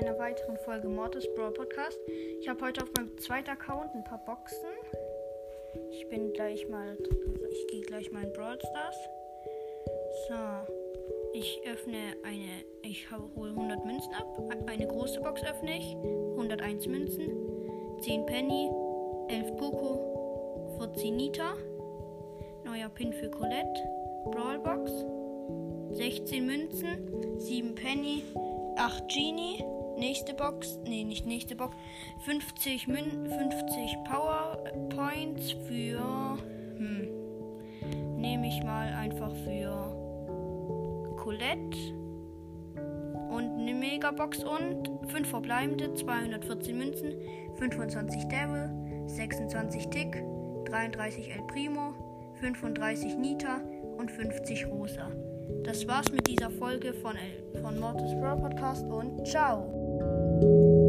weiteren Folge Mortis Brawl Podcast. Ich habe heute auf meinem zweiten Account ein paar Boxen. Ich bin gleich mal, ich gehe gleich mal in Brawl Stars. So, ich öffne eine, ich hole 100 Münzen ab. Eine große Box öffne ich, 101 Münzen, 10 Penny, 11 Poco, 14 Nita, neuer Pin für Colette, Brawl Box, 16 Münzen, 7 Penny, 8 Genie, nächste Box, nee, nicht nächste Box, 50, Mün 50 Power Points für, hm, nehme ich mal einfach für Colette und eine Megabox und 5 verbleibende, 214 Münzen, 25 Daryl, 26 Tick, 33 El Primo, 35 Nita und 50 Rosa. Das war's mit dieser Folge von, von Mortis Pro Podcast und ciao!